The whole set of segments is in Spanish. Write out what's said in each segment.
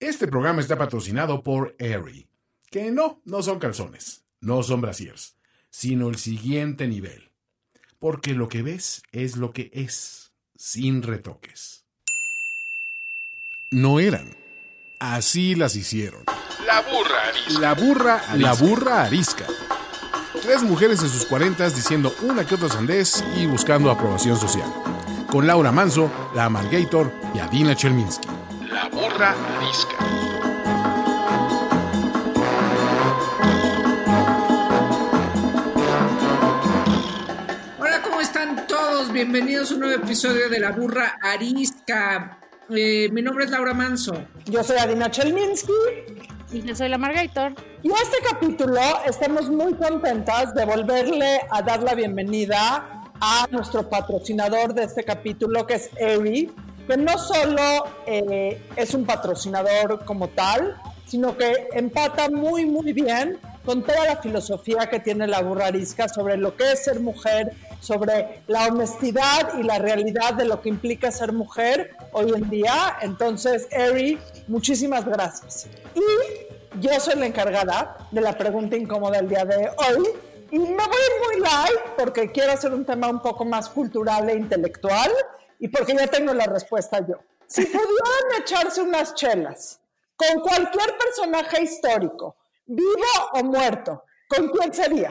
Este programa está patrocinado por Aerie, que no, no son calzones, no son brasiers, sino el siguiente nivel. Porque lo que ves es lo que es, sin retoques. No eran. Así las hicieron. La burra arisca. La burra, la burra arisca. Tres mujeres en sus cuarentas diciendo una que otra sandez y buscando aprobación social. Con Laura Manso, la Amalgator y Adina Chelminsky. La burra arisca. Hola, ¿cómo están todos? Bienvenidos a un nuevo episodio de La Burra Arisca. Eh, mi nombre es Laura Manso. Yo soy Adina Chelminsky y yo soy la Margator. Y este capítulo estamos muy contentas de volverle a dar la bienvenida a nuestro patrocinador de este capítulo, que es Eri, que no solo eh, es un patrocinador como tal, sino que empata muy, muy bien con toda la filosofía que tiene la burrarisca sobre lo que es ser mujer, sobre la honestidad y la realidad de lo que implica ser mujer hoy en día. Entonces, Eri, muchísimas gracias. Y yo soy la encargada de la pregunta incómoda del día de hoy. Y me voy muy light porque quiero hacer un tema un poco más cultural e intelectual y porque ya tengo la respuesta yo. Si pudieran echarse unas chelas con cualquier personaje histórico, vivo o muerto, ¿con quién sería?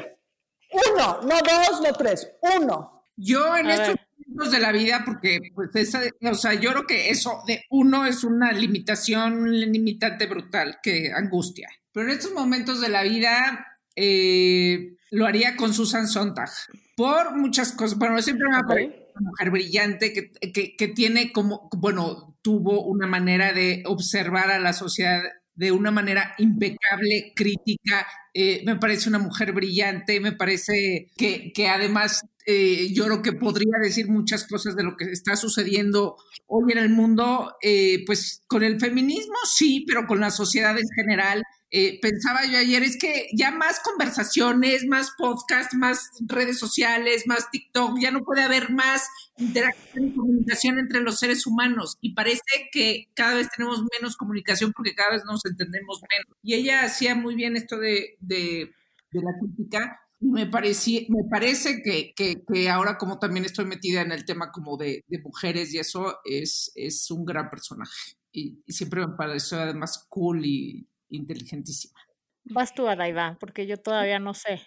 Uno, no dos, no tres, uno. Yo en estos momentos de la vida, porque pues esa, o sea, yo creo que eso de uno es una limitación, un limitante brutal que angustia. Pero en estos momentos de la vida eh, lo haría con Susan Sontag por muchas cosas. Bueno, siempre me ha parecido mujer brillante que, que, que tiene como, bueno, tuvo una manera de observar a la sociedad de una manera impecable, crítica. Eh, me parece una mujer brillante, me parece que, que además eh, yo creo que podría decir muchas cosas de lo que está sucediendo hoy en el mundo, eh, pues con el feminismo sí, pero con la sociedad en general eh, pensaba yo ayer, es que ya más conversaciones, más podcast, más redes sociales, más TikTok, ya no puede haber más interacción y comunicación entre los seres humanos. Y parece que cada vez tenemos menos comunicación porque cada vez nos entendemos menos. Y ella hacía muy bien esto de, de, la crítica. Me, parecía, me parece que, que, ahora como también estoy metida en el tema como de, mujeres y eso, es, es un gran personaje. Y, y siempre me pareció además cool y inteligentísima. Vas tú, Adaiva, porque yo todavía no sé.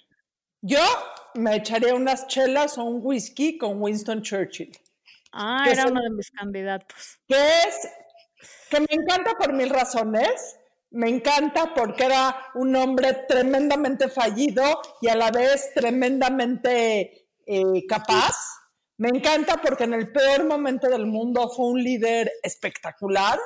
Yo me echaría unas chelas o un whisky con Winston Churchill. Ah, era uno de mis candidatos. Que es, que me encanta por mil razones. Me encanta porque era un hombre tremendamente fallido y a la vez tremendamente eh, capaz. Me encanta porque en el peor momento del mundo fue un líder espectacular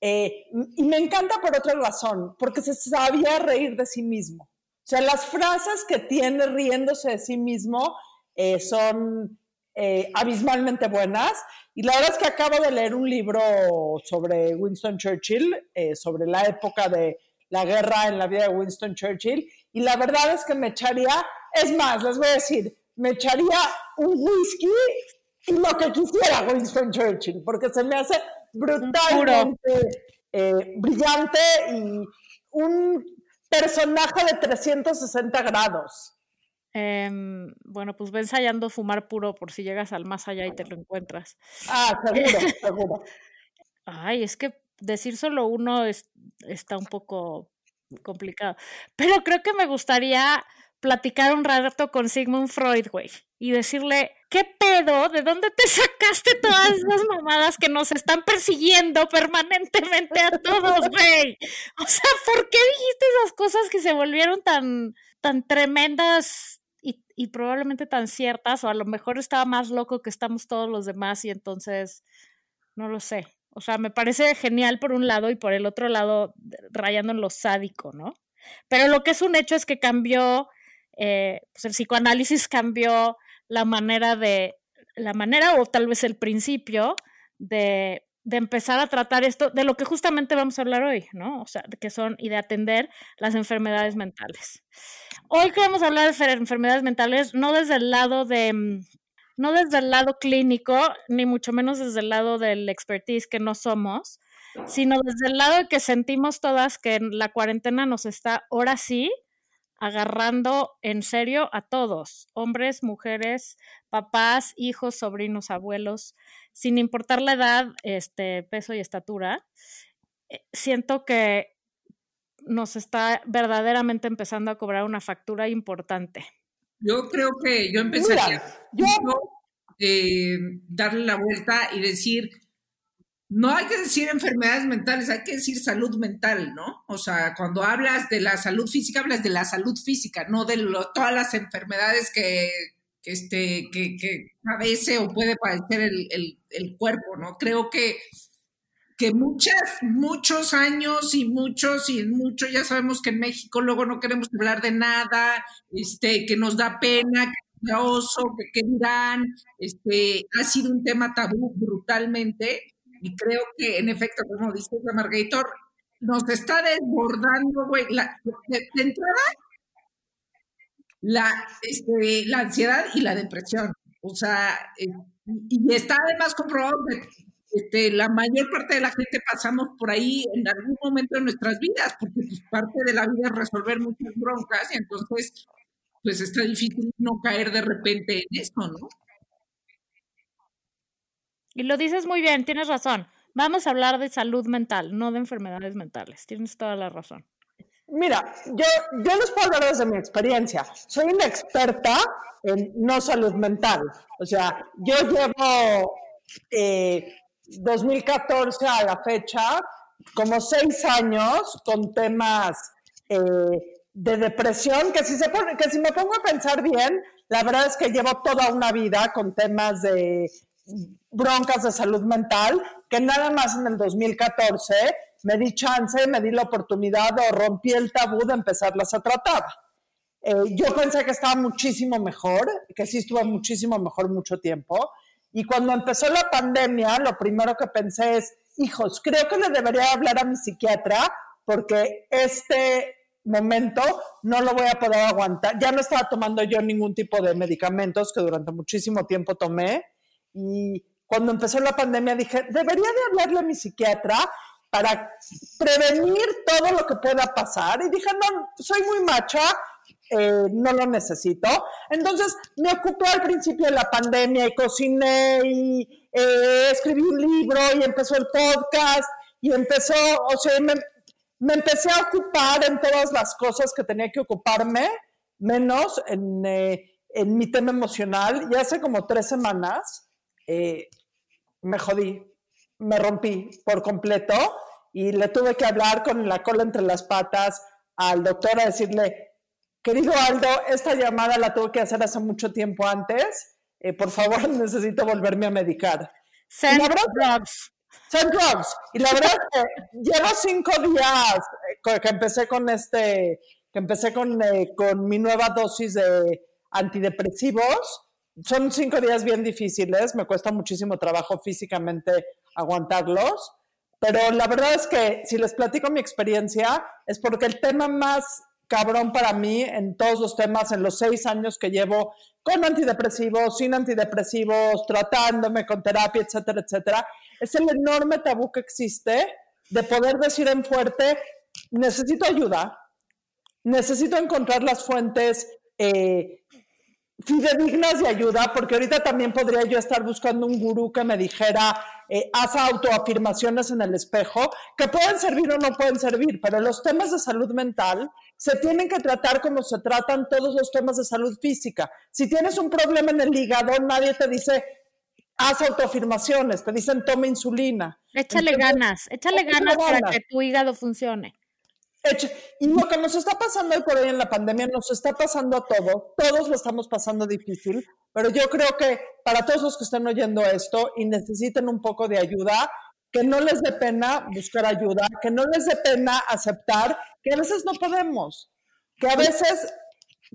eh, y me encanta por otra razón, porque se sabía reír de sí mismo. O sea, las frases que tiene riéndose de sí mismo eh, son eh, abismalmente buenas. Y la verdad es que acabo de leer un libro sobre Winston Churchill, sobre la época de la guerra en la vida de Winston Churchill. Y la verdad es que me echaría, es más, les voy a decir, me echaría un whisky y lo que quisiera Winston Churchill, porque se me hace brutalmente eh, brillante y un personaje de 360 grados. Em, bueno, pues ve ensayando fumar puro por si llegas al más allá y te lo encuentras. Ah, seguro, seguro. Ay, es que decir solo uno está un poco complicado. Pero creo que me gustaría platicar un rato con Sigmund Freud, güey, y decirle, ¿qué pedo? ¿De dónde te sacaste todas esas mamadas que nos están persiguiendo permanentemente a todos, güey? O sea, ¿por qué dijiste esas cosas que se volvieron tan, tan tremendas y, y probablemente tan ciertas? O a lo mejor estaba más loco que estamos todos los demás y entonces, no lo sé. O sea, me parece genial por un lado y por el otro lado rayando en lo sádico, ¿no? Pero lo que es un hecho es que cambió eh, pues el psicoanálisis cambió la manera de, la manera o tal vez el principio de, empezar a tratar esto, de lo que justamente vamos a hablar hoy, ¿no? O sea, que son y de atender las enfermedades mentales. Hoy queremos hablar de enfermedades mentales no desde el lado de, mm, no desde el lado clínico, ni mucho menos desde el lado del expertise que no somos, sino desde el lado de que sentimos todas que la cuarentena nos está ahora sí agarrando en serio a todos, hombres, mujeres, papás, hijos, sobrinos, abuelos, sin importar la edad, este, peso y estatura. Eh, siento que nos está verdaderamente empezando a cobrar una factura importante. Yo creo que yo empezaría yo... Eh, darle la vuelta y decir, no hay que decir enfermedades mentales, hay que decir salud mental, ¿no? O sea, cuando hablas de la salud física, hablas de la salud física, no de todas las enfermedades que, que, este, que, que padece o puede padecer el, cuerpo, ¿no? Creo que que muchas, muchos años y muchos y muchos, ya sabemos que en México luego no queremos hablar de nada, este, que nos da pena, que nos da oso, que qué dirán, este, ha sido un tema tabú brutalmente y creo que en efecto, como dice Margator, nos está desbordando, güey, la, de, entrada, la, este, la ansiedad y la depresión. O sea, eh, y está además comprobado que este, la mayor parte de la gente pasamos por ahí en algún momento de nuestras vidas, porque pues, parte de la vida es resolver muchas broncas y entonces pues está difícil no caer de repente en eso, ¿no? Y lo dices muy bien, tienes razón. Vamos a hablar de salud mental, no de enfermedades mentales. Tienes toda la razón. Mira, yo, yo les puedo hablar desde mi experiencia. Soy una experta en no salud mental. O sea, yo llevo eh, 2014 a la fecha, como seis años con temas eh, de depresión, que si, se pone, que si me pongo a pensar bien, la verdad es que llevo toda una vida con temas de broncas de salud mental, que nada más en el 2014 me di chance, me di la oportunidad o rompí el tabú de empezarlas a tratar. Eh, yo pensé que estaba muchísimo mejor, que sí estuvo muchísimo mejor mucho tiempo, y cuando empezó la pandemia, lo primero que pensé es, hijos, creo que le debería hablar a mi psiquiatra porque este momento no lo voy a poder aguantar. Ya no estaba tomando yo ningún tipo de medicamentos que durante muchísimo tiempo tomé. Y cuando empezó la pandemia dije, debería de hablarle a mi psiquiatra para prevenir todo lo que pueda pasar. Y dije, no, soy muy macha, eh, no lo necesito. Entonces me ocupé al principio de la pandemia y cociné y eh, escribí un libro y empezó el podcast y empezó, o sea, me, empecé a ocupar en todas las cosas que tenía que ocuparme, menos en, eh, en mi tema emocional. Y hace como tres semanas me jodí, me rompí por completo y le tuve que hablar con la cola entre las patas al doctor a decirle, Querido Aldo, esta llamada la tuve que hacer hace mucho tiempo antes. Eh, por favor, necesito volverme a medicar. Send drugs. Send drugs. Y la verdad es que llevo cinco días eh, que empecé con este, que empecé con, eh, con mi nueva dosis de antidepresivos. Son cinco días bien difíciles, me cuesta muchísimo trabajo físicamente aguantarlos, pero la verdad es que si les platico mi experiencia, es porque el tema más cabrón para mí en todos los temas, en los seis años que llevo con antidepresivos, sin antidepresivos, tratándome con terapia, etcétera, etcétera, es el enorme tabú que existe de poder decir en fuerte, necesito ayuda, necesito encontrar las fuentes eh, fidedignas de ayuda, porque ahorita también podría yo estar buscando un gurú que me dijera, eh, haz autoafirmaciones en el espejo, que pueden servir o no pueden servir, pero los temas de salud mental se tienen que tratar como se tratan todos los temas de salud física. Si tienes un problema en el hígado, nadie te dice, haz autoafirmaciones, te dicen toma insulina. Échale ganas, échale ganas para que tu hígado funcione. Y lo que nos está pasando hoy por hoy en la pandemia nos está pasando a todos, todos lo estamos pasando difícil, pero yo creo que para todos los que están oyendo esto y necesiten un poco de ayuda, que no les dé pena buscar ayuda, que no les dé pena aceptar que a veces no podemos, que a veces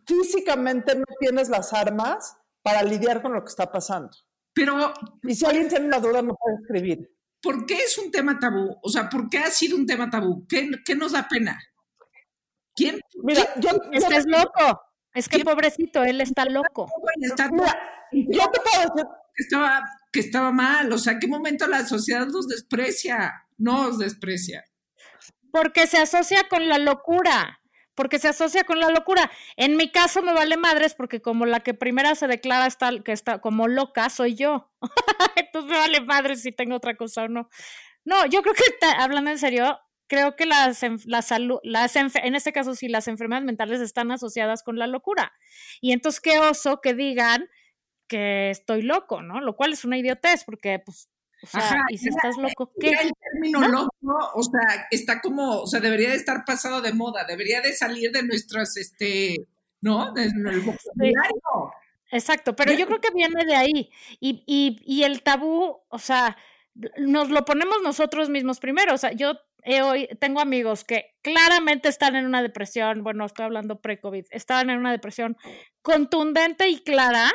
físicamente no tienes las armas para lidiar con lo que está pasando. Pero... Y si alguien tiene una duda, me puede escribir. ¿Por qué es un tema tabú? O sea, ¿por qué ha sido un tema tabú? ¿Qué, qué nos da pena? ¿Quién? Mira, yo, es que es loco. Es que pobrecito, él está loco. yo te puedo decir que estaba, que estaba mal. O sea, ¿qué momento la sociedad nos desprecia? no os desprecia. Porque se asocia con la locura porque se asocia con la locura. En mi caso me vale madres porque como la que primera se declara está, que está como loca soy yo. Entonces me vale madres si tengo otra cosa o no. No, yo creo que hablando en serio, creo que las, la salud, las en este caso sí, las enfermedades mentales están asociadas con la locura. Y entonces qué oso que digan que estoy loco, ¿no? Lo cual es una idiotez porque pues o sea, y si estás loco, ¿qué? el término loco, o sea, está como, o sea, debería de estar pasado de moda, debería de salir de nuestras, este, ¿no? De vocabulario. Exacto, pero yo creo que viene de ahí. Y, y, y el tabú, o sea, nos lo ponemos nosotros mismos primero. O sea, yo hoy tengo amigos que claramente están en una depresión, bueno, estoy hablando pre-COVID, estaban en una depresión contundente y clara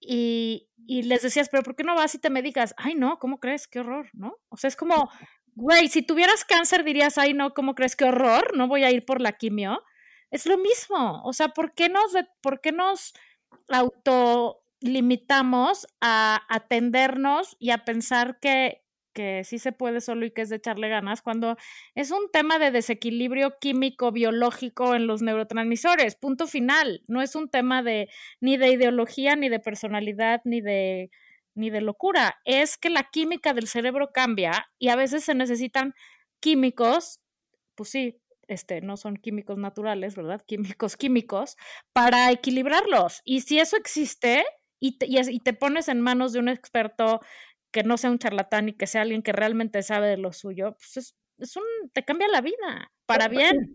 y, y les decías, pero ¿por qué no vas y te medicas? Ay, no, ¿cómo crees? Qué horror, ¿no? O sea, es como, güey, si tuvieras cáncer dirías, ay, no, ¿cómo crees? Qué horror, no voy a ir por la quimio. Es lo mismo, o sea, ¿por qué nos, por qué nos autolimitamos a atendernos y a pensar que, que sí se puede solo y que es de echarle ganas, cuando es un tema de desequilibrio químico, biológico en los neurotransmisores, punto final. No es un tema de ni de ideología, ni de personalidad, ni de ni de locura. Es que la química del cerebro cambia y a veces se necesitan químicos, pues sí, este, no son químicos naturales, ¿verdad? Químicos químicos, para equilibrarlos. Y si eso existe y y te pones en manos de un experto que no sea un charlatán y que sea alguien que realmente sabe de lo suyo, pues es, es un, te cambia la vida, para bien.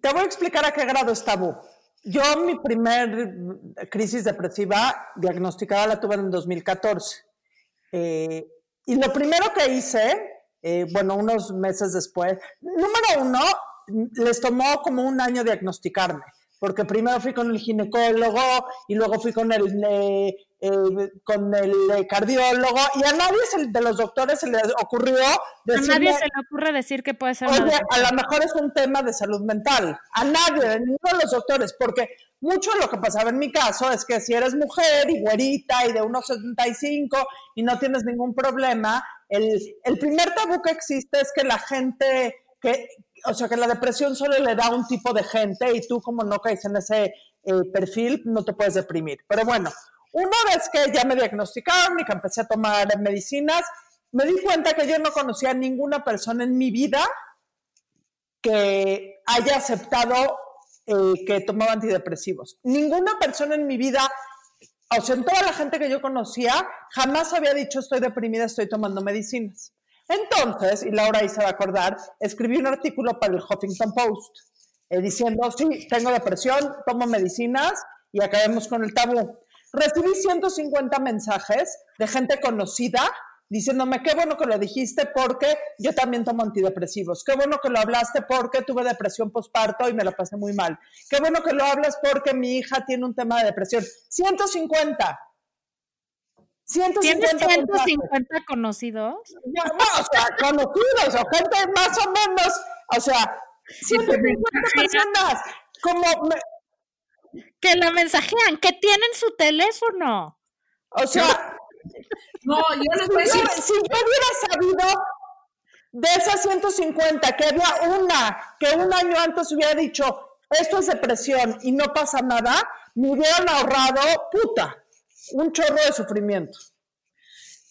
Te voy a explicar a qué grado es tabú. Yo mi primer crisis depresiva diagnosticada la tuve en 2014. Eh, y lo primero que hice, eh, bueno, unos meses después, número uno, les tomó como un año diagnosticarme, porque primero fui con el ginecólogo y luego fui con el eh, eh, con el eh, cardiólogo y a nadie de los doctores se le ocurrió decirme, a nadie se le ocurre decir que puede ser oye, a lo mejor es un tema de salud mental a nadie, ninguno de los doctores porque mucho lo que pasaba en mi caso es que si eres mujer y güerita y de unos 75 y no tienes ningún problema el, el primer tabú que existe es que la gente que, o sea, que la depresión solo le da a un tipo de gente y tú como no caes en ese eh, perfil, no te puedes deprimir. Pero bueno, una vez que ya me diagnosticaron y que empecé a tomar medicinas, me di cuenta que yo no conocía a ninguna persona en mi vida que haya aceptado eh, que tomaba antidepresivos. Ninguna persona en mi vida, o sea, en toda la gente que yo conocía, jamás había dicho estoy deprimida, estoy tomando medicinas. Entonces, y Laura ahí se va a acordar, escribí un artículo para el Huffington Post eh, diciendo, sí, tengo depresión, tomo medicinas y acabemos con el tabú recibí 150 mensajes de gente conocida diciéndome, qué bueno que lo dijiste porque yo también tomo antidepresivos, qué bueno que lo hablaste porque tuve depresión postparto y me la pasé muy mal, qué bueno que lo hablas porque mi hija tiene un tema de depresión. 150. 150 ¿Tienes 150 conocidos? No, o sea, conocidos, o gente más o menos, o sea, 150 personas. Como que la mensajean, que tienen su teléfono. O sea, no, yo les voy a decir. Si yo hubiera sabido de esas 150 que había una que un año antes hubiera dicho esto es depresión y no pasa nada, me hubieran ahorrado, puta, un chorro de sufrimiento.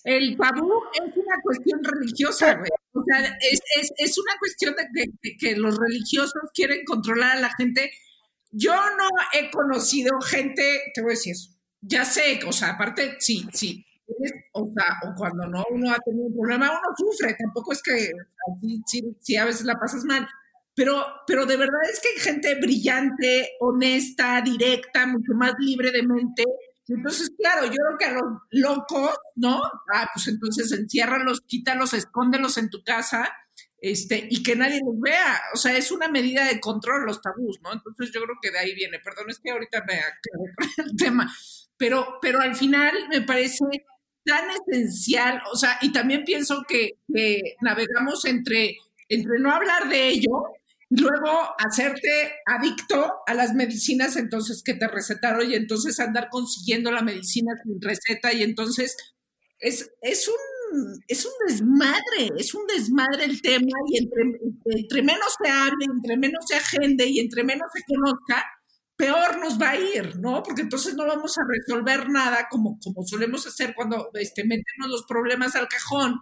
El tabú es una cuestión religiosa, güey. O sea, es, es, es una cuestión de que los religiosos quieren controlar a la gente yo no he conocido gente, te voy a decir, ya sé, o sea, aparte, sí, sí, o sea, o cuando no uno ha tenido un problema, uno sufre, tampoco es que sí, a veces la pasas mal, pero, pero de verdad es que hay gente brillante, honesta, directa, mucho más libre de mente. Entonces, claro, yo creo que a los locos, ¿no? Ah, pues entonces enciérralos, quítalos, escóndelos en tu casa este, y que nadie los vea. O sea, es una medida de control los tabús, ¿no? Entonces yo creo que de ahí viene. Perdón, es que ahorita me aclaro el tema, pero, pero al final me parece tan esencial, o sea, y también pienso que, navegamos entre, entre no hablar de ello, luego hacerte adicto a las medicinas entonces que te recetaron y entonces andar consiguiendo la medicina sin receta y entonces es, es un es un desmadre, es un desmadre el tema y entre, menos se hable, entre menos se agende y entre menos se conozca, peor nos va a ir, ¿no? Porque entonces no vamos a resolver nada como, como solemos hacer cuando este, metemos los problemas al cajón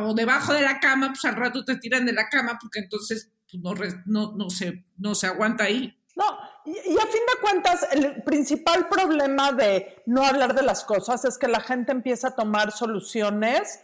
o, debajo de la cama, pues al rato te tiran de la cama porque entonces no, no, no, se, no se aguanta ahí. No, y, a fin de cuentas, el principal problema de no hablar de las cosas es que la gente empieza a tomar soluciones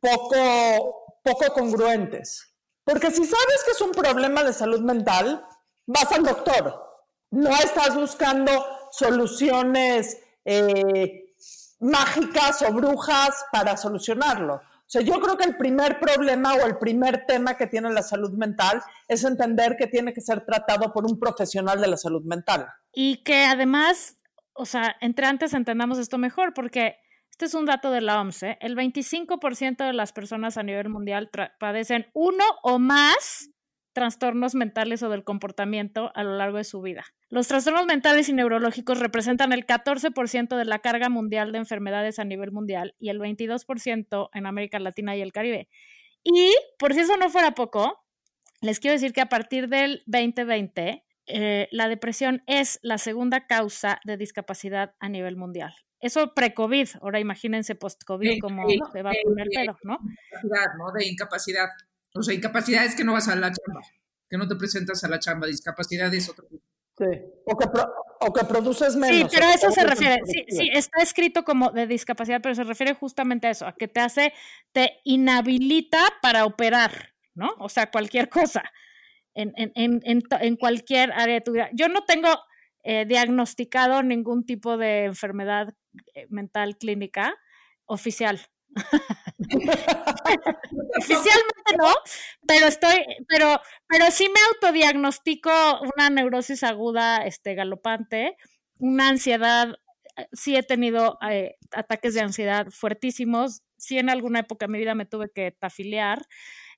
poco, poco congruentes. Porque si sabes que es un problema de salud mental, vas al doctor. No estás buscando soluciones eh, mágicas o brujas para solucionarlo. O sea, yo creo que el primer problema o el primer tema que tiene la salud mental es entender que tiene que ser tratado por un profesional de la salud mental. Y que además, o sea, entre antes entendamos esto mejor, porque este es un dato de la OMS, ¿eh? el 25% de las personas a nivel mundial padecen uno o más trastornos mentales o del comportamiento a lo largo de su vida. Los trastornos mentales y neurológicos representan el 14% de la carga mundial de enfermedades a nivel mundial y el 22% en América Latina y el Caribe. Y por si eso no fuera poco, les quiero decir que a partir del 2020, eh, la depresión es la segunda causa de discapacidad a nivel mundial. Eso pre-COVID, ahora imagínense post-COVID como se va a poner el pedo, ¿no? ¿no? De incapacidad. O sea, incapacidad es que no vas a la chamba, que no te presentas a la chamba, discapacidad es otro. Sí, o que, o que produces menos. Sí, pero a eso se refiere. Sí, sí, está escrito como de discapacidad, pero se refiere justamente a eso, a que te hace, te inhabilita para operar, ¿no? O sea, cualquier cosa, en, en, en, en cualquier área de tu vida. Yo no tengo eh, diagnosticado ningún tipo de enfermedad eh, mental clínica oficial. Oficialmente no, pero estoy, pero, pero sí me autodiagnostico una neurosis aguda, este, galopante, una ansiedad, sí he tenido eh, ataques de ansiedad fuertísimos, sí en alguna época de mi vida me tuve que tafiliar,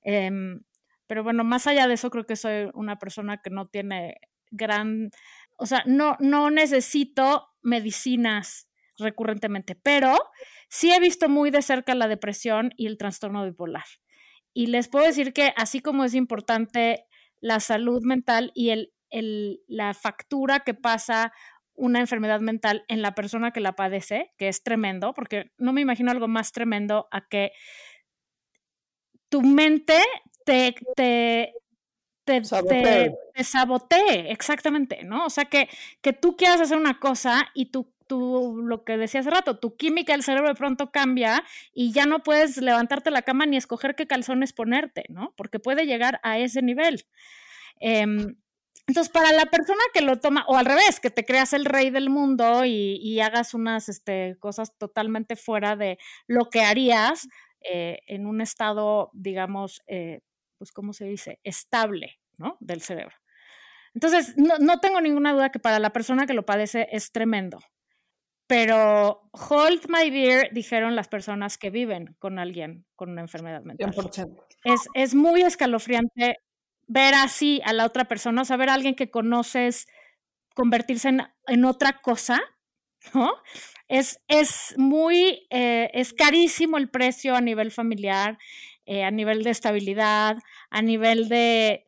em, pero bueno, más allá de eso creo que soy una persona que no tiene gran, o sea, no, no necesito medicinas recurrentemente, pero sí he visto muy de cerca la depresión y el trastorno bipolar. Y les puedo decir que así como es importante la salud mental y el, la factura que pasa una enfermedad mental en la persona que la padece, que es tremendo, porque no me imagino algo más tremendo a que tu mente te, te, te, sabotee. exactamente, ¿no? O sea, que, que tú quieras hacer una cosa y tu tu, lo que decía hace rato, tu química del cerebro de pronto cambia y ya no puedes levantarte la cama ni escoger qué calzones ponerte, ¿no? Porque puede llegar a ese nivel. Em, entonces, para la persona que lo toma, o al revés, que te creas el rey del mundo y, hagas unas este, cosas totalmente fuera de lo que harías eh, en un estado, digamos, eh, pues, ¿cómo se dice? Estable, ¿no? Del cerebro. Entonces, no, no, tengo ninguna duda que para la persona que lo padece es tremendo. Pero hold my beer, dijeron las personas que viven con alguien con una enfermedad mental. Es, es muy escalofriante ver así a la otra persona, o sea, ver a alguien que conoces convertirse en, en otra cosa, ¿no? Es, es muy, eh, es carísimo el precio a nivel familiar, eh, a nivel de estabilidad, a nivel de,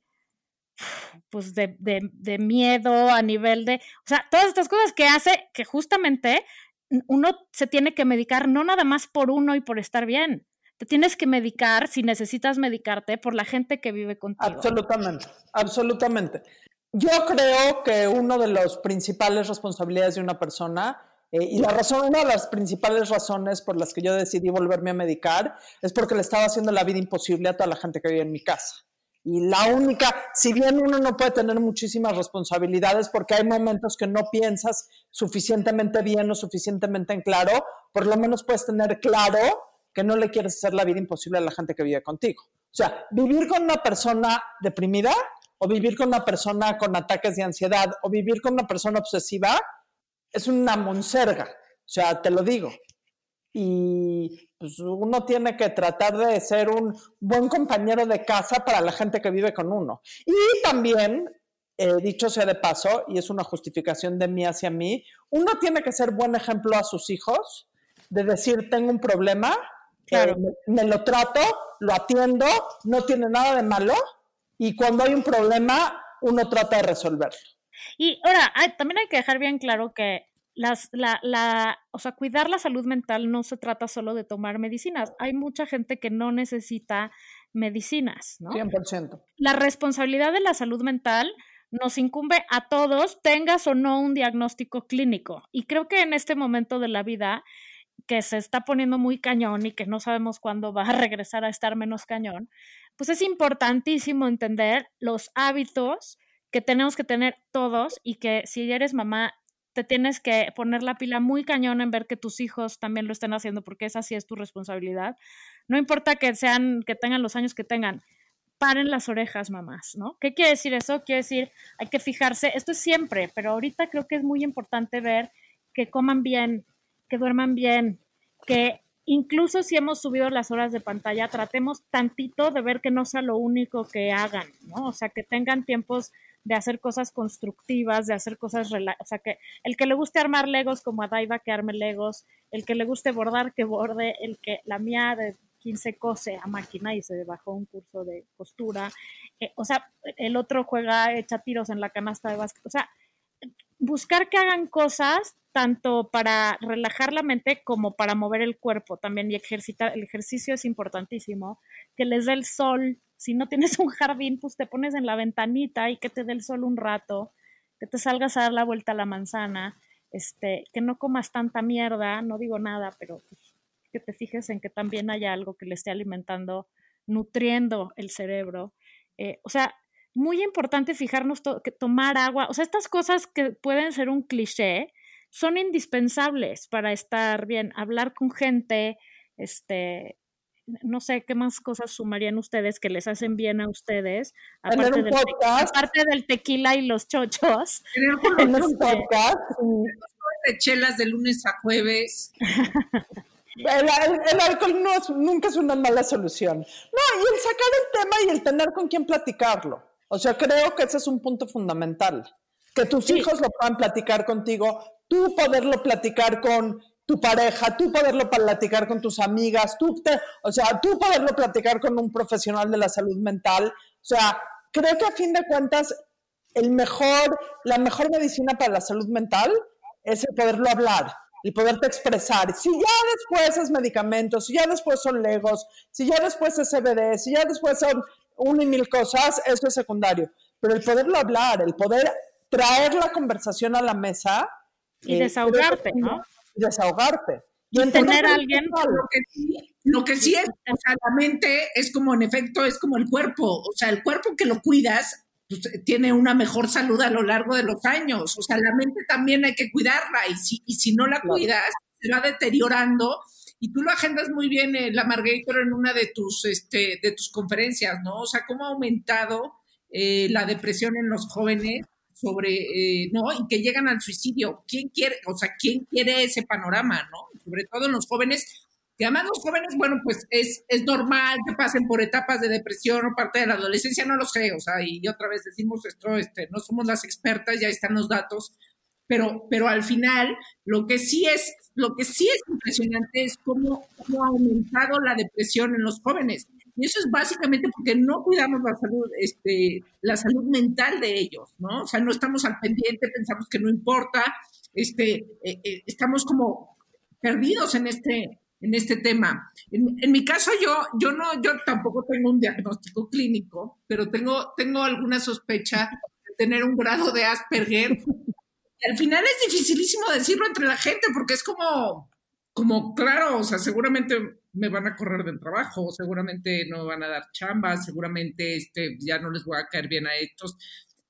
pues de, de, miedo, a nivel de, o sea, todas estas cosas que hace que justamente uno se tiene que medicar no nada más por uno y por estar bien. Te tienes que medicar si necesitas medicarte por la gente que vive contigo. Absolutamente, absolutamente. Yo creo que una de las principales responsabilidades de una persona eh, y la razón, una de las principales razones por las que yo decidí volverme a medicar es porque le estaba haciendo la vida imposible a toda la gente que vive en mi casa. Y la única, si bien uno no puede tener muchísimas responsabilidades porque hay momentos que no piensas suficientemente bien o suficientemente en claro, por lo menos puedes tener claro que no le quieres hacer la vida imposible a la gente que vive contigo. O sea, vivir con una persona deprimida o vivir con una persona con ataques de ansiedad o vivir con una persona obsesiva es una monserga. O sea, te lo digo. Y pues uno tiene que tratar de ser un buen compañero de casa para la gente que vive con uno. Y también, eh, dicho sea de paso, y es una justificación de mí hacia mí, uno tiene que ser buen ejemplo a sus hijos de decir, tengo un problema Claro. Eh, me, me lo trato, lo atiendo, no tiene nada de malo y cuando hay un problema uno trata de resolverlo. Y ahora, hay- también hay que dejar bien claro que las, la, la, o sea, cuidar la salud mental no se trata solo de tomar medicinas. Hay mucha gente que no necesita medicinas, ¿no? 100%. La responsabilidad de la salud mental nos incumbe a todos, tengas o no un diagnóstico clínico. Y creo que en este momento de la vida que se está poniendo muy cañón y que no sabemos cuándo va a regresar a estar menos cañón, pues es importantísimo entender los hábitos que tenemos que tener todos y que si eres mamá tienes que poner la pila muy cañón en ver que tus hijos también lo estén haciendo porque esa sí es tu responsabilidad. No importa que sean que tengan los años que tengan, paren las orejas, mamás, ¿no? ¿Qué quiere decir eso? Quiere decir, hay que fijarse, esto es siempre, pero ahorita creo que es muy importante ver que coman bien, que duerman bien, que incluso si hemos subido las horas de pantalla, tratemos tantito de ver que no sea lo único que hagan, ¿no? O sea, que tengan tiempos de hacer cosas constructivas, de hacer cosas, o sea, que el que le guste armar legos como a Daiva que arme legos, el que le guste bordar que borde, el que la mía de 15 cose a máquina y se bajó un curso de costura, eh, o sea, el otro juega, echa tiros en la canasta de básquet, o sea, buscar que hagan cosas tanto para relajar la mente como para mover el cuerpo también y ejercitar. El ejercicio es importantísimo, que les dé el sol. Si no tienes un jardín, pues te pones en la ventanita y que te dé el sol un rato, que te salgas a dar la vuelta a la manzana, este, que no comas tanta mierda, no digo nada, pero pues, que te fijes en que también haya algo que le esté alimentando, nutriendo el cerebro. Eh, o sea, muy importante fijarnos que tomar agua, o sea, estas cosas que pueden ser un cliché son indispensables para estar bien, hablar con gente, este, no sé qué más cosas sumarían ustedes que les hacen bien a ustedes, Tener aparte un del, podcast, aparte del tequila y los chochos. Tener un podcast. de chelas de lunes a jueves. El, el- el alcohol no es- nunca es una mala solución. No, y el sacar el tema y el tener con quién platicarlo. O sea, creo que ese es un punto fundamental. Que tus Sí. hijos lo puedan platicar contigo, tú poderlo platicar con tu pareja, tú poderlo platicar con tus amigas, tú te- o sea, tú poderlo platicar con un profesional de la salud mental. O sea, creo que a fin de cuentas el mejor, la mejor medicina para la salud mental es el poderlo hablar, el poderte expresar. Si ya después es medicamentos, si ya después son legos, si ya después es CBD, si ya después son una y mil cosas, eso es secundario. Pero el poderlo hablar, el poder traer la conversación a la mesa Y eh, desahogarte, ¿no? Y desahogarte. Y entonces tener a alguien. Lo que sí, lo que sí es, o sea, la mente es como en efecto, es como el cuerpo. O sea, el cuerpo que lo cuidas pues, tiene una mejor salud a lo largo de los años. O sea, la mente también hay que cuidarla y si, y si no la Claro. cuidas, se va deteriorando. Y tú lo agendas muy bien, eh, la Margator, en una de tus, este, de tus conferencias, ¿no? O sea, cómo ha aumentado eh, la depresión en los jóvenes sobre, eh, ¿no? Y que llegan al suicidio. ¿Quién quiere, o sea, quién quiere ese panorama, ¿no? Sobre todo en los jóvenes, que además los jóvenes, bueno, pues es, es normal que pasen por etapas de depresión o parte de la adolescencia, no lo sé, o sea, y otra vez decimos esto, este, no somos las expertas, ya están los datos, pero, pero al final lo que sí es, lo que sí es impresionante es cómo, cómo ha aumentado la depresión en los jóvenes. Y eso es básicamente porque no cuidamos la salud, este, la salud mental de ellos, ¿no? O sea, no estamos al pendiente, pensamos que no importa, este, eh, eh, estamos como perdidos en este, en este tema. En, mi caso, yo, yo no, yo tampoco tengo un diagnóstico clínico, pero tengo, tengo alguna sospecha de tener un grado de Asperger. Al final es dificilísimo decirlo entre la gente porque es como, como claro, o sea, seguramente me van a correr del trabajo, seguramente no me van a dar chambas, seguramente este, ya no les voy a caer bien a estos.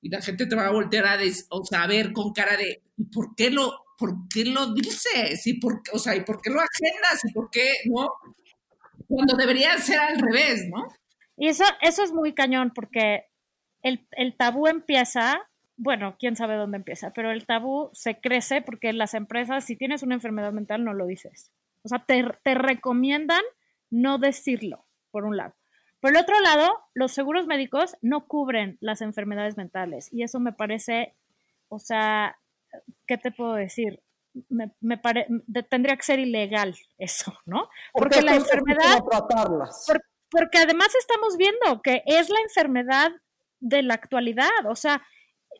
Y la gente te va a voltear a, des, o sea, a ver con cara de, ¿y por qué lo, por qué lo dices? ¿Y por, o sea, ¿y por qué lo agendas? ¿Y por qué, no? Cuando debería ser al revés, ¿no? Y eso, eso es muy cañón porque el, el tabú empieza, bueno, quién sabe dónde empieza, pero el tabú se crece porque las empresas, si tienes una enfermedad mental, no lo dices. O sea, te, te recomiendan no decirlo, por un lado. Por el otro lado, los seguros médicos no cubren las enfermedades mentales y eso me parece, o sea, ¿qué te puedo decir? me, me pare- tendría que ser ilegal eso, ¿no? ¿Por Porque la enfermedad, tratarlas? por- porque además estamos viendo que es la enfermedad de la actualidad, o sea,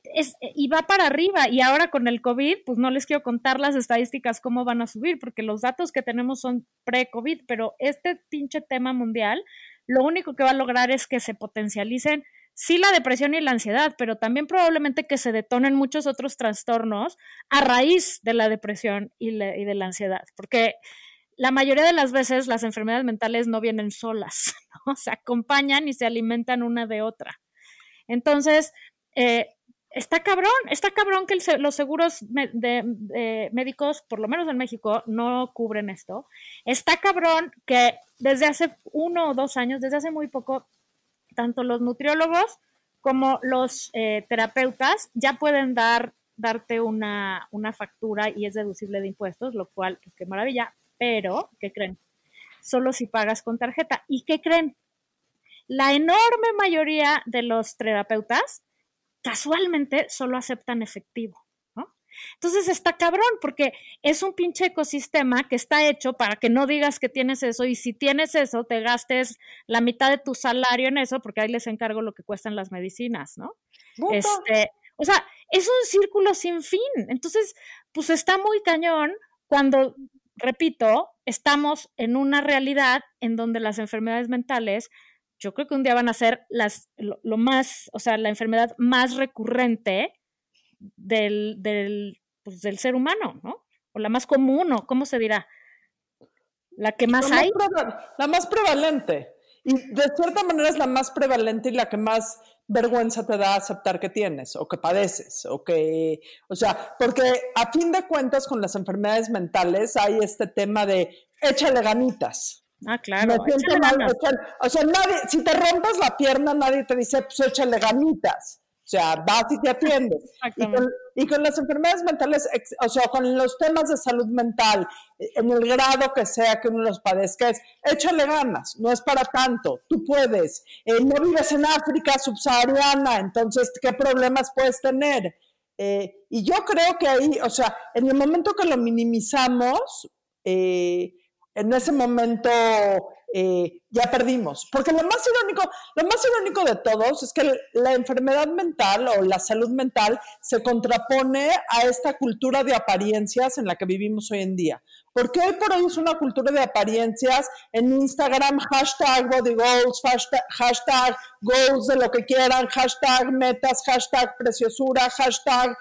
es, y va para arriba. Y ahora con el COVID, pues no les quiero contar las estadísticas cómo van a subir, porque los datos que tenemos son pre-COVID, pero este pinche tema mundial, lo único que va a lograr es que se potencialicen, sí, la depresión y la ansiedad, pero también probablemente que se detonen muchos otros trastornos a raíz de la depresión y, de la ansiedad, porque la mayoría de las veces las enfermedades mentales no vienen solas, se acompañan y se alimentan una de otra. Entonces, eh, está cabrón, está cabrón que los seguros de, médicos, por lo menos en México, no cubren esto. Está cabrón que desde hace uno o dos años, desde hace muy poco, tanto los nutriólogos como los eh, terapeutas ya pueden dar, darte una, una factura y es deducible de impuestos, lo cual, pues, qué maravilla, pero, ¿qué creen? Solo si pagas con tarjeta. ¿Y qué creen? La enorme mayoría de los terapeutas casualmente solo aceptan efectivo, ¿no? Entonces está cabrón porque es un pinche ecosistema que está hecho para que no digas que tienes eso y si tienes eso te gastes la mitad de tu salario en eso porque ahí les encargo lo que cuestan las medicinas, ¿no? Este, o sea, es un círculo sin fin. Entonces, pues está muy cañón cuando, repito, estamos en una realidad en donde las enfermedades mentales, yo creo que un día van a ser las, lo, lo más, o sea, la enfermedad más recurrente del, del, pues, del ser humano, ¿no? O la más común, ¿o cómo se dirá? La que más la hay. la más prevalente. Y de cierta manera es la más prevalente y la que más vergüenza te da aceptar que tienes o que padeces o que, o sea, porque a fin de cuentas con las enfermedades mentales hay este tema de échale ganitas. Ah, claro. Me siento mal, o sea, nadie, si te rompes la pierna, nadie te dice, pues échale ganitas. O sea, vas y te atiendes. Y con, y con las enfermedades mentales, o sea, con los temas de salud mental, eh, en el grado que sea que uno los padezca, es échale ganas, no es para tanto, tú puedes. Eh, no vives en África subsahariana, entonces, ¿qué problemas puedes tener? Eh, y yo creo que ahí, o sea, en el momento que lo minimizamos, eh, en ese momento eh, ya perdimos. Porque lo más irónico, lo más irónico de todos es que la enfermedad mental o la salud mental se contrapone a esta cultura de apariencias en la que vivimos hoy en día. Porque hoy por hoy es una cultura de apariencias en Instagram, hashtag body goals, hashtag, hashtag goals de lo que quieran, hashtag metas, hashtag preciosura, hashtag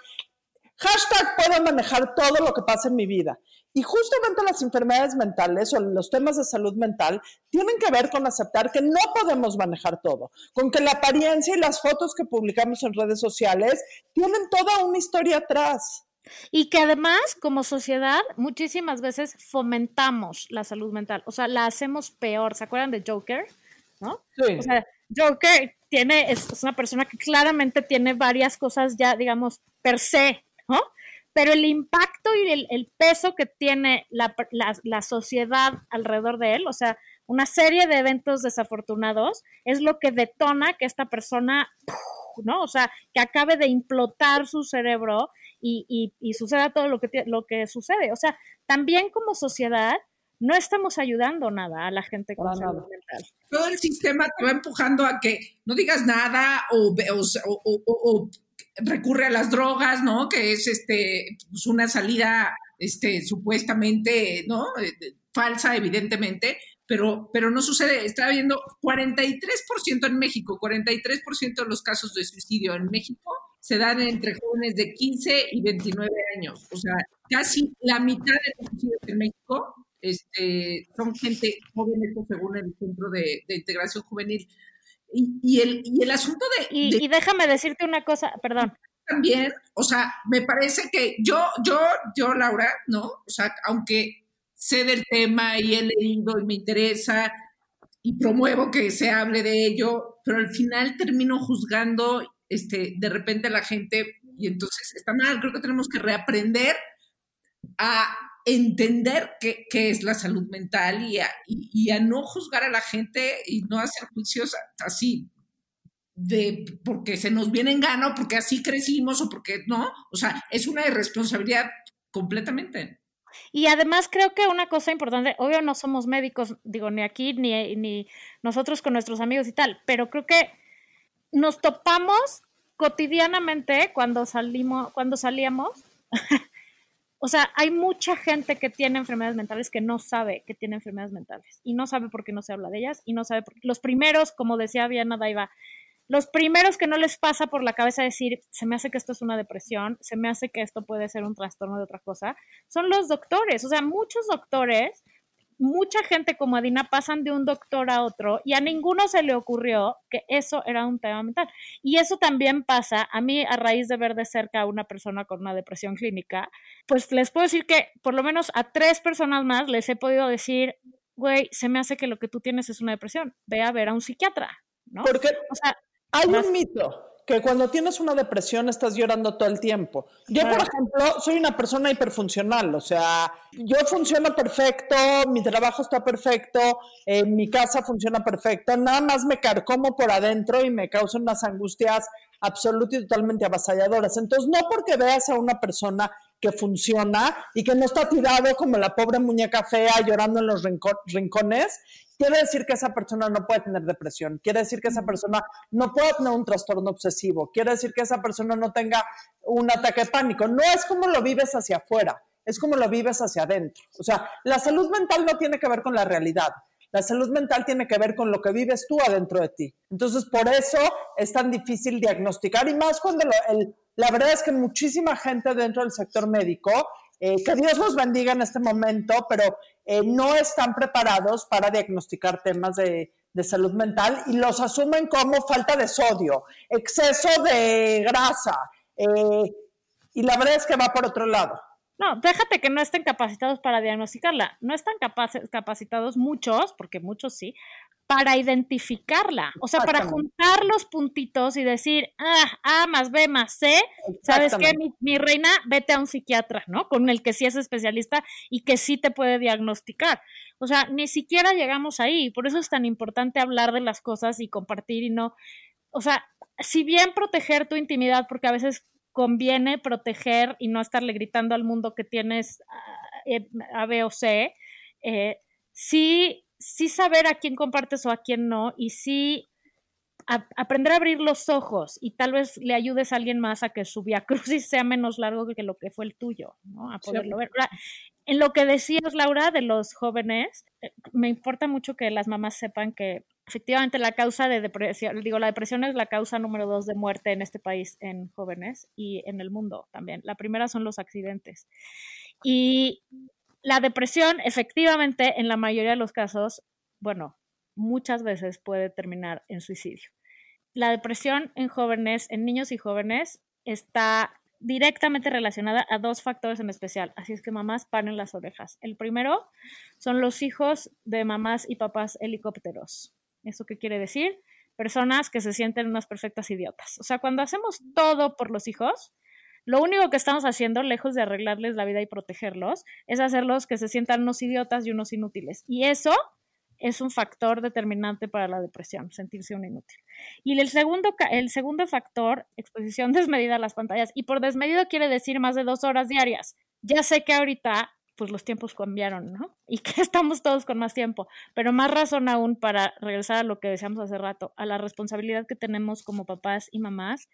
Hashtag puedo manejar todo lo que pasa en mi vida. Y justamente las enfermedades mentales o los temas de salud mental tienen que ver con aceptar que no podemos manejar todo, con que la apariencia y las fotos que publicamos en redes sociales tienen toda una historia atrás. Y que además, como sociedad, muchísimas veces fomentamos la salud mental, o sea, la hacemos peor. ¿Se acuerdan de Joker? ¿No? Sí. O sea, Joker tiene, es, es una persona que claramente tiene varias cosas ya, digamos, per se, ¿no? Pero el impacto y el, el peso que tiene la, la, la sociedad alrededor de él, o sea, una serie de eventos desafortunados, es lo que detona que esta persona, ¿no? O sea, que acabe de implotar su cerebro y, y, y suceda todo lo que, ti- lo que sucede. O sea, también como sociedad no estamos ayudando nada a la gente con salud nada. mental. todo el sistema te va empujando a que no digas nada o, ve- o, o- o- o recurre a las drogas, ¿no? Que es este pues una salida este supuestamente, ¿no? Eh, falsa evidentemente, pero pero no sucede, estaba viendo 43% en México, 43% de los casos de suicidio en México se dan entre jóvenes de 15 y 29 años, o sea, casi la mitad de los suicidios en México este, son gente joven, según el Centro de Integración Juvenil. Y, y, el, y el asunto de, Y, de y déjame decirte una cosa, perdón, también, o sea, me parece que yo, yo, yo, Laura, ¿no? O sea, aunque sé del tema y he leído y me interesa y promuevo que se hable de ello, pero al final termino juzgando este, de repente a la gente y entonces está mal. Creo que tenemos que reaprender a entender qué, qué es la salud mental y a, y, y a no juzgar a la gente y no hacer juicios así de porque se nos viene en gana porque así crecimos o porque no, o sea, es una irresponsabilidad completamente. Y además creo que una cosa importante, obvio no somos médicos, digo, ni aquí, ni, ni nosotros con nuestros amigos y tal, pero creo que nos topamos cotidianamente cuando salimos, cuando salíamos. o sea, hay mucha gente que tiene enfermedades mentales que no sabe que tiene enfermedades mentales y no sabe por qué no se habla de ellas y no sabe por qué. Los primeros, como decía Diana Daiva, los primeros que no les pasa por la cabeza decir, se me hace que esto es una depresión, se me hace que esto puede ser un trastorno de otra cosa, son los doctores. O sea, muchos doctores, mucha gente como Adina pasan de un doctor a otro y a ninguno se le ocurrió que eso era un tema mental. Y eso también pasa, a mí a raíz de ver de cerca a una persona con una depresión clínica, pues les puedo decir que por lo menos a tres personas más les he podido decir, güey, se me hace que lo que tú tienes es una depresión, ve a ver a un psiquiatra. ¿no? Porque o sea, hay un mito que cuando tienes una depresión estás llorando todo el tiempo. Yo, por ejemplo, soy una persona hiperfuncional, o sea, yo funciono perfecto, mi trabajo está perfecto, eh, mi casa funciona perfecto, nada más me carcomo por adentro y me causa unas angustias absolutamente y totalmente avasalladoras. Entonces, no porque veas a una persona que funciona y que no está tirado como la pobre muñeca fea llorando en los rincones, quiere decir que esa persona no puede tener depresión, quiere decir que esa persona no puede tener un trastorno obsesivo, quiere decir que esa persona no tenga un ataque de pánico. No es como lo vives hacia afuera, es como lo vives hacia adentro. O sea, la salud mental no tiene que ver con la realidad. La salud mental tiene que ver con lo que vives tú adentro de ti. Entonces, por eso es tan difícil diagnosticar y más cuando la verdad es que muchísima gente dentro del sector médico eh, que Dios los bendiga en este momento, pero eh, no están preparados para diagnosticar temas de, salud mental y los asumen como falta de sodio, exceso de grasa, eh, y la verdad es que va por otro lado. No, déjate que no estén capacitados para diagnosticarla. No están capacitados muchos, porque muchos sí, para identificarla. O sea, para juntar los puntitos y decir, ah, A más B más C, ¿sabes qué? Mi, mi, reina, vete a un psiquiatra, ¿no? Con el que sí es especialista y que sí te puede diagnosticar. O sea, ni siquiera llegamos ahí. Por eso es tan importante hablar de las cosas y compartir y no. O sea, si bien proteger tu intimidad, porque a veces conviene proteger y no estarle gritando al mundo que tienes ah, eh, A, B o C, eh, sí, sí saber a quién compartes o a quién no, y sí aprender a abrir los ojos y tal vez le ayudes a alguien más a que su via crucis sea menos largo que lo que fue el tuyo, ¿no? A poderlo ver. En lo que decías, Laura, de los jóvenes, eh, me importa mucho que las mamás sepan que efectivamente la causa de depresión, digo, la depresión es la causa número dos de muerte en este país en jóvenes y en el mundo también. La primera son los accidentes. Y la depresión, efectivamente, en la mayoría de los casos, bueno, muchas veces puede terminar en suicidio. La depresión en jóvenes, en niños y jóvenes, está directamente relacionada a dos factores en especial. Así es que mamás paren las orejas. El primero son los hijos de mamás y papás helicópteros. ¿Eso qué quiere decir? Personas que se sienten unas perfectas idiotas. O sea, cuando hacemos todo por los hijos, lo único que estamos haciendo, lejos de arreglarles la vida y protegerlos, es hacerlos que se sientan unos idiotas y unos inútiles. Y eso es un factor determinante para la depresión, sentirse un inútil. Y el segundo, el segundo factor, exposición desmedida a las pantallas. Y por desmedido quiere decir más de dos horas diarias. Ya sé que ahorita pues los tiempos cambiaron, ¿no? Y que estamos todos con más tiempo, pero más razón aún para regresar a lo que decíamos hace rato, a la responsabilidad que tenemos como papás y mamás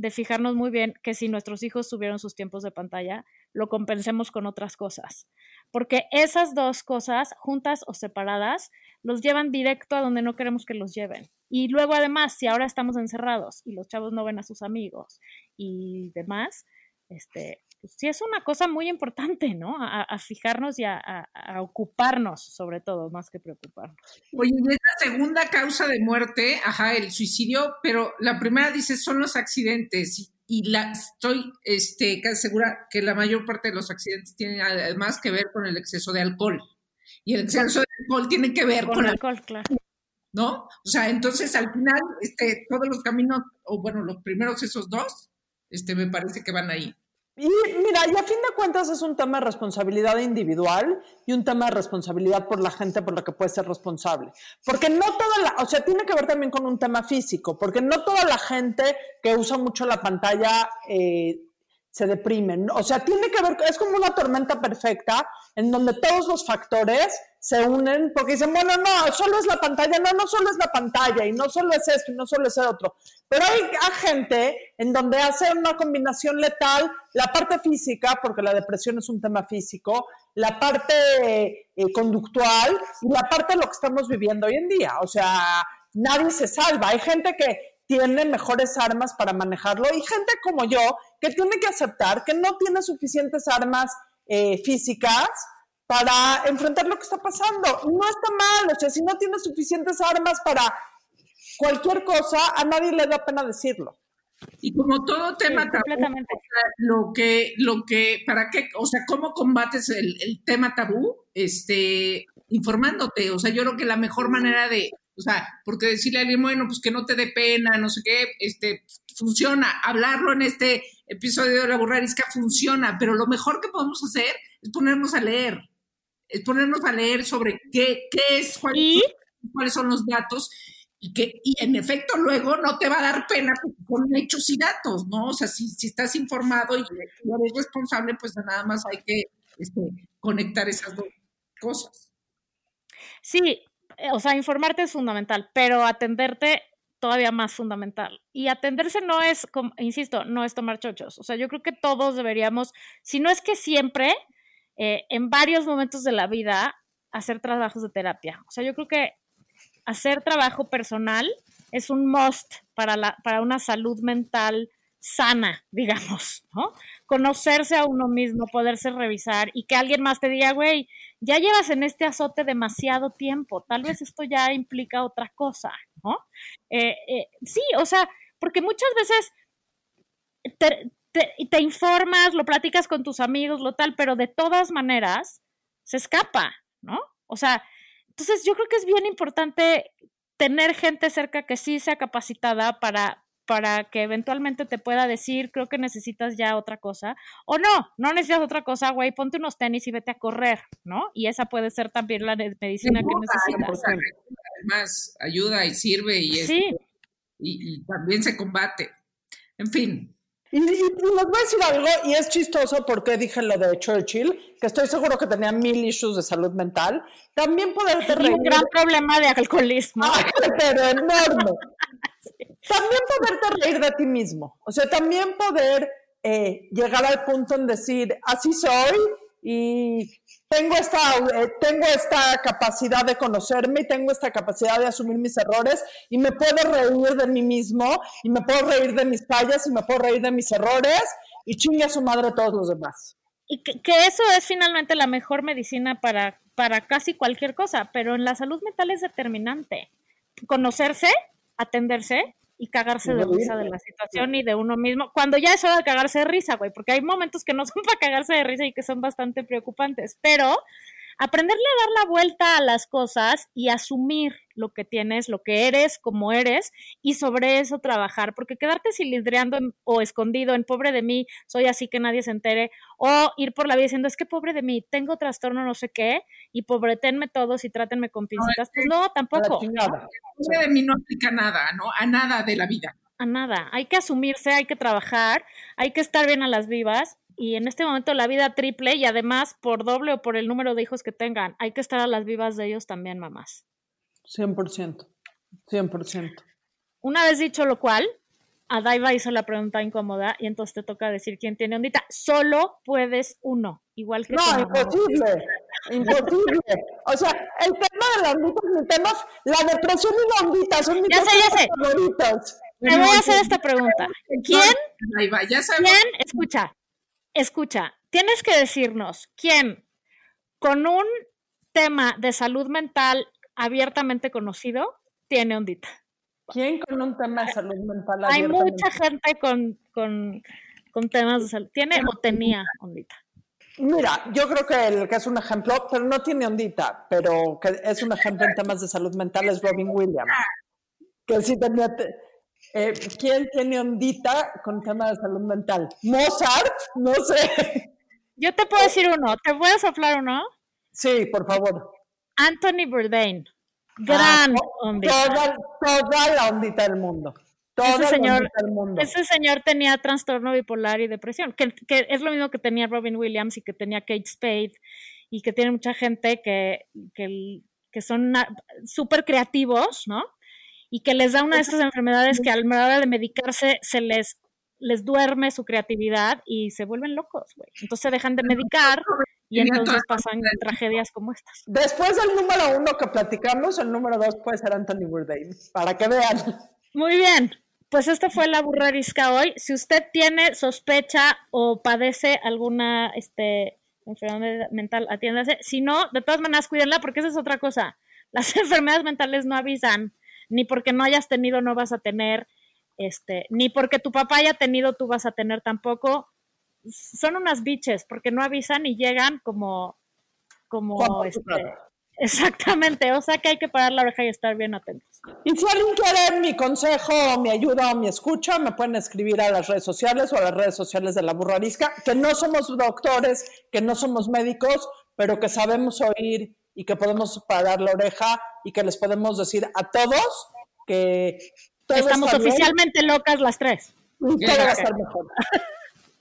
de fijarnos muy bien que si nuestros hijos tuvieron sus tiempos de pantalla, lo compensemos con otras cosas, porque esas dos cosas, juntas o separadas, los llevan directo a donde no queremos que los lleven. Y luego además, si ahora estamos encerrados y los chavos no ven a sus amigos y demás, este, pues sí es una cosa muy importante, ¿no? A, fijarnos y a, ocuparnos, sobre todo, más que preocuparnos. Oye, es la segunda causa de muerte, ajá, el suicidio, pero la primera dice son los accidentes y, la estoy este, casi segura que la mayor parte de los accidentes tienen además que ver con el exceso de alcohol. Y el exceso de alcohol tiene que ver con, el alcohol, claro. ¿No? O sea, entonces al final, este, todos los caminos, o bueno, los primeros esos dos, este, me parece que van ahí. Y mira, y a fin de cuentas es un tema de responsabilidad individual y un tema de responsabilidad por la gente por la que puede ser responsable. Porque no toda la, o sea, tiene que ver también con un tema físico, porque no toda la gente que usa mucho la pantalla eh, se deprimen. O sea, tiene que ver, es como una tormenta perfecta en donde todos los factores se unen porque dicen, bueno, no, solo es la pantalla, no, no solo es la pantalla y no solo es esto y no solo es el otro. Pero hay, gente en donde hace una combinación letal, la parte física, porque la depresión es un tema físico, la parte eh, conductual y la parte de lo que estamos viviendo hoy en día. O sea, nadie se salva. Hay gente que tiene mejores armas para manejarlo y gente como yo que tiene que aceptar que no tiene suficientes armas eh, físicas para enfrentar lo que está pasando. No está mal, o sea, si no tiene suficientes armas para cualquier cosa, a nadie le da pena decirlo. Y como todo tema tabú, lo que, lo que, para qué, o sea, cómo combates el, el, tema tabú, este, informándote. O sea, yo creo que la mejor manera de, o sea, porque decirle a alguien, bueno, pues que no te dé pena, no sé qué, este, funciona. Hablarlo en este episodio de la burrarisca funciona, pero lo mejor que podemos hacer es ponernos a leer. Es ponernos a leer sobre qué, qué es, cuáles son los datos y que y en efecto luego no te va a dar pena con hechos y datos, ¿no? O sea, si, si estás informado y eres responsable, pues nada más hay que este, conectar esas dos cosas. Sí, o sea, informarte es fundamental, pero atenderte todavía más fundamental. Y atenderse no es, insisto, no es tomar chochos. O sea, yo creo que todos deberíamos, si no es que siempre, eh, en varios momentos de la vida, hacer trabajos de terapia. O sea, yo creo que hacer trabajo personal es un must para, la, para una salud mental sana, digamos, ¿no? Conocerse a uno mismo, poderse revisar y que alguien más te diga, güey, ya llevas en este azote demasiado tiempo, tal vez esto ya implica otra cosa, ¿no? Eh, eh, sí, o sea, porque muchas veces te, te, informas, lo platicas con tus amigos, lo tal, pero de todas maneras se escapa, ¿no? O sea, entonces yo creo que es bien importante tener gente cerca que sí sea capacitada para, para que eventualmente te pueda decir, creo que necesitas ya otra cosa, o no, no necesitas otra cosa, güey, ponte unos tenis y vete a correr, ¿no? Y esa puede ser también la medicina que necesitas. Además, ayuda y sirve y, y, también se combate. En fin. Y, les voy a decir algo, y es chistoso porque dije lo de Churchill, que estoy seguro que tenía mil issues de salud mental. También poderte reír. un gran problema de alcoholismo. pero enorme. También poderte reír de ti mismo. O sea, también poder eh, llegar al punto en decir, así soy y tengo esta, eh, tengo esta capacidad de conocerme y tengo esta capacidad de asumir mis errores y me puedo reír de mí mismo y me puedo reír de mis fallas y me puedo reír de mis errores y chingue a su madre a todos los demás. Y que, que, eso es finalmente la mejor medicina para, para casi cualquier cosa, pero en la salud mental es determinante. Conocerse, atenderse y cagarse de risa de la situación y de uno mismo, cuando ya es hora de cagarse de risa, güey, porque hay momentos que no son para cagarse de risa y que son bastante preocupantes, pero aprenderle a dar la vuelta a las cosas y asumir lo que tienes, lo que eres, como eres, y sobre eso trabajar, porque quedarte cilindreando o escondido en pobre de mí, soy así que nadie se entere, o ir por la vida diciendo, es que pobre de mí, tengo trastorno no sé qué, y pobretenme todos y trátenme con pincitas, pues no, tampoco. Pobre de mí no aplica nada, ¿no? A nada de la vida. A nada, hay que asumirse, hay que trabajar, hay que estar bien a las vivas y en este momento la vida triple y además por doble o por el número de hijos que tengan, hay que estar a las vivas de ellos también, mamás. 100%, 100%. Una vez dicho lo cual, a Daiva hizo la pregunta incómoda y entonces te toca decir quién tiene ondita. Solo puedes uno, igual que No, imposible, imposible. O sea, el tema de las onditas, mi tema, la depresión y la ondita son mis ya sé, ya sé. favoritos. Te voy a hacer esta pregunta. ¿Quién? ¿Quién? Escucha, escucha, tienes que decirnos quién con un tema de salud mental abiertamente conocido tiene ondita. ¿Quién con un tema de salud mental Hay mucha gente con, con, con, temas de salud. ¿Tiene o tenía ondita? Mira, yo creo que el que es un ejemplo, pero no tiene ondita, pero que es un ejemplo en temas de salud mental es Robin Williams. Que sí tenía, eh, ¿Quién tiene ondita con tema de salud mental? ¿Mozart? No sé. Yo te puedo decir uno. ¿Te puedo soplar uno? Sí, por favor. Anthony Bourdain. Gran ah, ondita. Toda, toda, la ondita del mundo. Ese señor, neta del mundo. ese señor tenía trastorno bipolar y depresión, que, que es lo mismo que tenía Robin Williams y que tenía Kate Spade y que tiene mucha gente que, que, que son súper creativos, ¿no? Y que les da una de estas enfermedades que a la hora de medicarse se les, les duerme su creatividad y se vuelven locos, güey. Entonces se dejan de medicar y entonces pasan tragedias como estas. Después del número uno que platicamos, el número dos puede ser Anthony Bourdain, para que vean. Muy bien, pues esta fue la burra arisca hoy. Si usted tiene sospecha o padece alguna este, enfermedad mental, atiéndase. Si no, de todas maneras, cuídenla porque esa es otra cosa. Las enfermedades mentales no avisan, ni porque no hayas tenido no vas a tener, este, ni porque tu papá haya tenido tú vas a tener tampoco. Son unas biches porque no avisan y llegan como, como, este, exactamente. O sea que hay que parar la oreja y estar bien atentos. Y si alguien quiere mi consejo, mi ayuda o mi escucha, me pueden escribir a las redes sociales o a las redes sociales de la burra arisca, que no somos doctores, que no somos médicos, pero que sabemos oír y que podemos parar la oreja y que les podemos decir a todos que todo Estamos está bien oficialmente locas las tres. y todo va a estar mejor.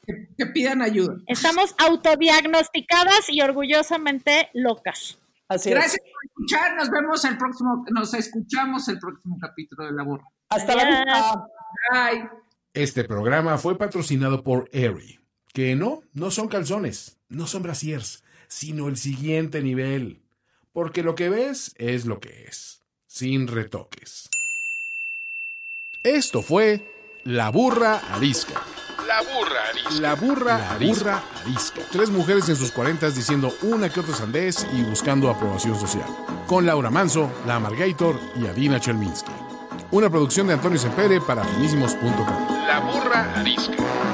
Que, que pidan ayuda. Estamos autodiagnosticadas y orgullosamente locas. Así es. Gracias por escuchar. Nos vemos el próximo, nos escuchamos el próximo capítulo de La Burra. Hasta la vista. Bye. Este programa fue patrocinado por Aerie, que no, no son calzones, no son brasiers, sino el siguiente nivel. Porque lo que ves es lo que es, sin retoques. Esto fue La Burra Arisca. La burra arisca. La burra, arisca. arisca. Tres mujeres en sus cuarentas diciendo una que otra sandez y buscando aprobación social. Con Laura Manso, La Amargator y Adina Chelminsky. Una producción de Antonio Sempere para finísimos.com. La burra arisca.